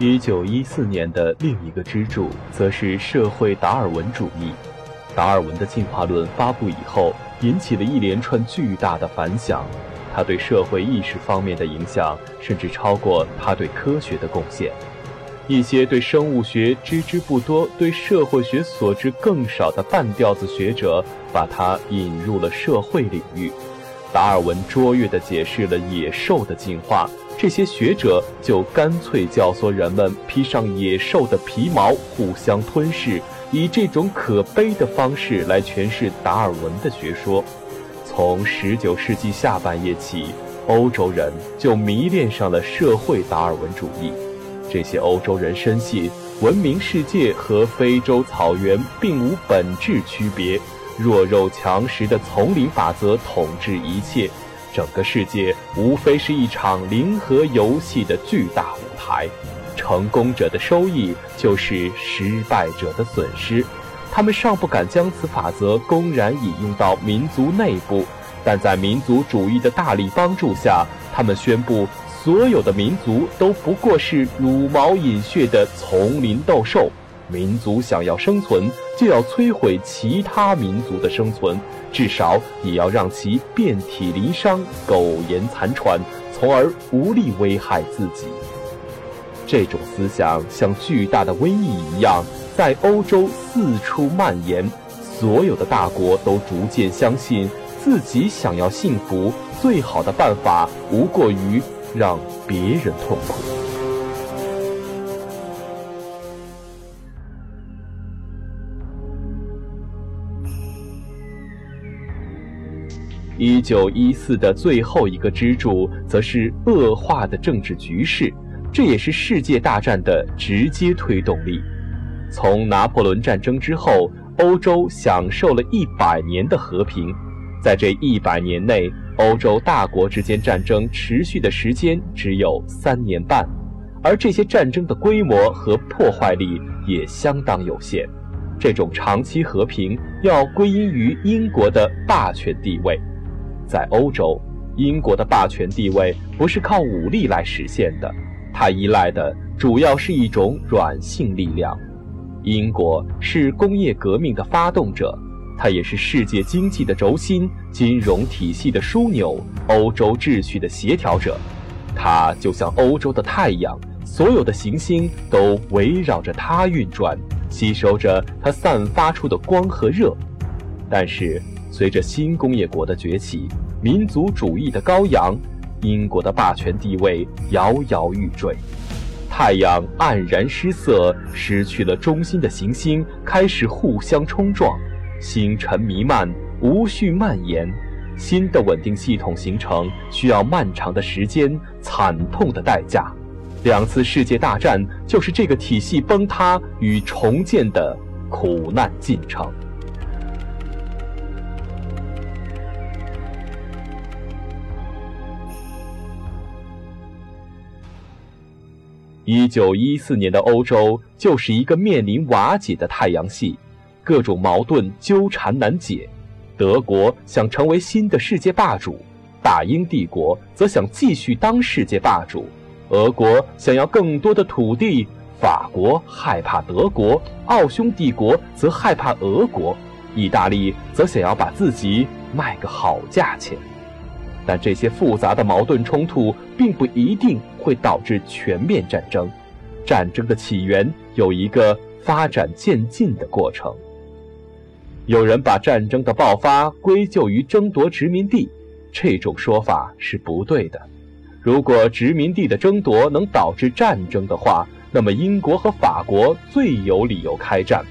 一九一四年的另一个支柱，则是社会达尔文主义。达尔文的进化论发布以后，引起了一连串巨大的反响。他对社会意识方面的影响，甚至超过他对科学的贡献。一些对生物学知之不多、对社会学所知更少的半吊子学者，把他引入了社会领域。达尔文卓越地解释了野兽的进化，这些学者就干脆教唆人们披上野兽的皮毛，互相吞噬，以这种可悲的方式来诠释达尔文的学说。从19世纪下半叶起，欧洲人就迷恋上了社会达尔文主义。这些欧洲人深信，文明世界和非洲草原并无本质区别。弱肉强食的丛林法则统治一切，整个世界无非是一场零和游戏的巨大舞台，成功者的收益就是失败者的损失。他们尚不敢将此法则公然引用到民族内部，但在民族主义的大力帮助下，他们宣布所有的民族都不过是茹毛饮血的丛林斗兽。民族想要生存，就要摧毁其他民族的生存，至少也要让其遍体鳞伤、苟延残喘，从而无力危害自己。这种思想像巨大的瘟疫一样，在欧洲四处蔓延。所有的大国都逐渐相信，自己想要幸福，最好的办法无过于让别人痛苦。一九一四的最后一个支柱，则是恶化的政治局势，这也是世界大战的直接推动力。从拿破仑战争之后，欧洲享受了一百年的和平，在这一百年内，欧洲大国之间战争持续的时间只有三年半，而这些战争的规模和破坏力也相当有限。这种长期和平要归因于英国的霸权地位。在欧洲，英国的霸权地位不是靠武力来实现的，它依赖的主要是一种软性力量。英国是工业革命的发动者，它也是世界经济的轴心、金融体系的枢纽、欧洲秩序的协调者。它就像欧洲的太阳，所有的行星都围绕着它运转，吸收着它散发出的光和热。但是，随着新工业国的崛起，民族主义的羔羊，英国的霸权地位摇摇欲坠。太阳黯然失色，失去了中心的行星开始互相冲撞，星辰弥漫，无序蔓延。新的稳定系统形成需要漫长的时间、惨痛的代价。两次世界大战就是这个体系崩塌与重建的苦难进程。一九一四年的欧洲就是一个面临瓦解的太阳系，各种矛盾纠缠难解。德国想成为新的世界霸主，大英帝国则想继续当世界霸主，俄国想要更多的土地，法国害怕德国，奥匈帝国则害怕俄国，意大利则想要把自己卖个好价钱。但这些复杂的矛盾冲突并不一定会导致全面战争。战争的起源有一个发展渐进的过程。有人把战争的爆发归咎于争夺殖民地，这种说法是不对的。如果殖民地的争夺能导致战争的话，那么英国和法国最有理由开战。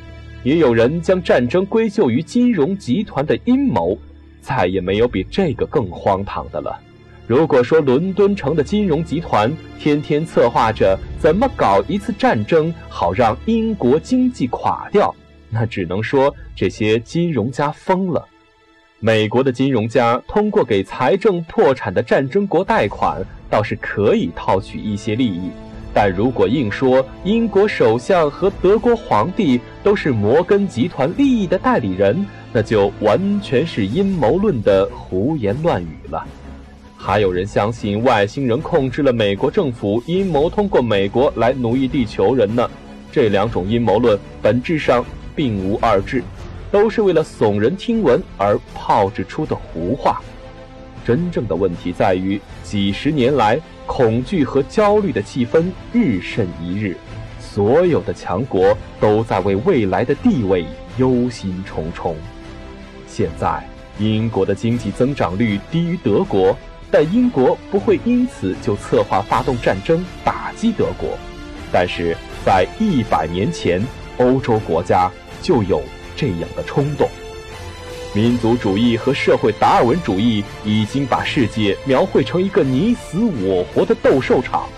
也有人将战争归咎于金融集团的阴谋。再也没有比这个更荒唐的了。如果说伦敦城的金融集团天天策划着怎么搞一次战争，好让英国经济垮掉，那只能说这些金融家疯了。美国的金融家通过给财政破产的战争国贷款，倒是可以套取一些利益。但如果硬说英国首相和德国皇帝都是摩根集团利益的代理人，那就完全是阴谋论的胡言乱语了。还有人相信外星人控制了美国政府，阴谋通过美国来奴役地球人呢。这两种阴谋论本质上并无二致，都是为了耸人听闻而炮制出的胡话。真正的问题在于，几十年来恐惧和焦虑的气氛日甚一日，所有的强国都在为未来的地位忧心忡忡。现在，英国的经济增长率低于德国。但英国不会因此就策划发动战争打击德国，但是在一百年前，欧洲国家就有这样的冲动。民族主义和社会达尔文主义已经把世界描绘成一个你死我活的斗兽场。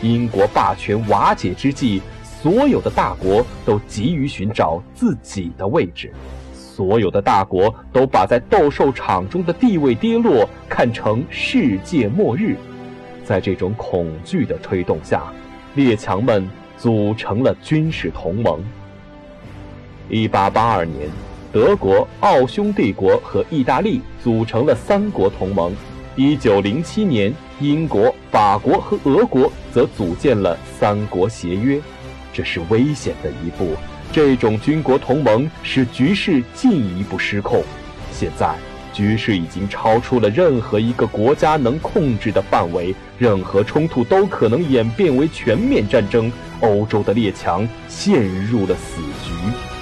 英国霸权瓦解之际，所有的大国都急于寻找自己的位置。所有的大国都把在斗兽场中的地位跌落看成世界末日，在这种恐惧的推动下，列强们组成了军事同盟。一八八二年，德国、奥匈帝国和意大利组成了三国同盟；一九零七年，英国、法国和俄国则组建了三国协约。这是危险的一步。这种军国同盟使局势进一步失控，现在局势已经超出了任何一个国家能控制的范围，任何冲突都可能演变为全面战争。欧洲的列强陷入了死局。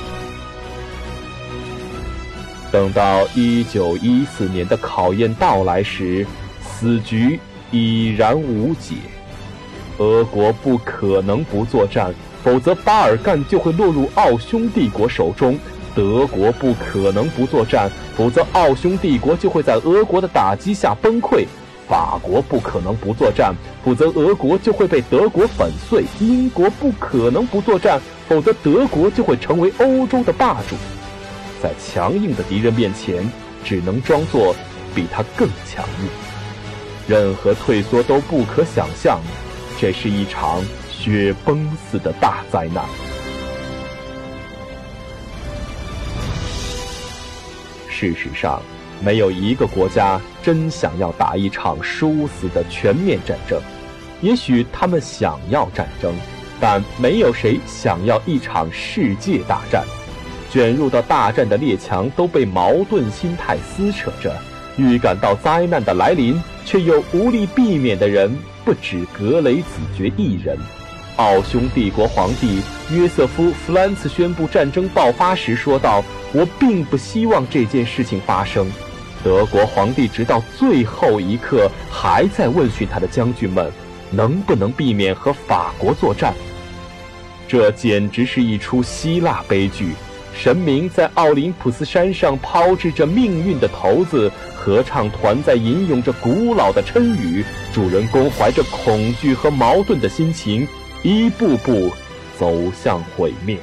等到一九一四年的考验到来时，死局已然无解，俄国不可能不作战。否则，巴尔干就会落入奥匈帝国手中；德国不可能不作战，否则奥匈帝国就会在俄国的打击下崩溃；法国不可能不作战，否则俄国就会被德国粉碎；英国不可能不作战，否则德国就会成为欧洲的霸主。在强硬的敌人面前，只能装作比他更强硬，任何退缩都不可想象。这是一场。雪崩似的大灾难。事实上，没有一个国家真想要打一场殊死的全面战争。也许他们想要战争，但没有谁想要一场世界大战。卷入到大战的列强都被矛盾心态撕扯着，预感到灾难的来临，却又无力避免的人不止格雷子爵一人。奥匈帝国皇帝约瑟夫·弗兰茨宣布战争爆发时说道：“我并不希望这件事情发生。”德国皇帝直到最后一刻还在问询他的将军们，能不能避免和法国作战。这简直是一出希腊悲剧。神明在奥林匹斯山上抛掷着命运的骰子，合唱团在吟咏着古老的谶语，主人公怀着恐惧和矛盾的心情。一步步走向毁灭。